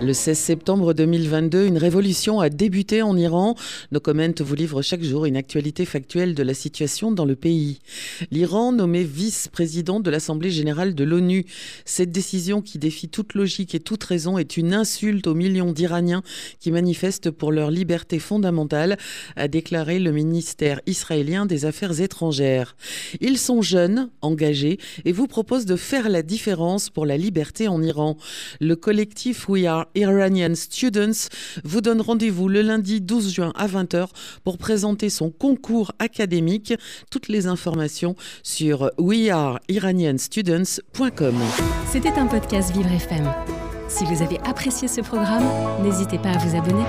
Le 16 septembre 2022, une révolution a débuté en Iran. Nos comments vous livrent chaque jour une actualité factuelle de la situation dans le pays. L'Iran nommé vice-président de l'Assemblée générale de l'ONU. Cette décision qui défie toute logique et toute raison est une insulte aux millions d'Iraniens qui manifestent pour leur liberté fondamentale, a déclaré le ministère israélien des Affaires étrangères. Ils sont jeunes, engagés et vous proposent de faire la différence pour la liberté en Iran. Le collectif We Are Iranian Students vous donne rendez-vous le lundi 12 juin à 20h pour présenter son concours académique. Toutes les informations sur weareiranianstudents.com. C'était un podcast Vivre FM. Si vous avez apprécié ce programme, n'hésitez pas à vous abonner.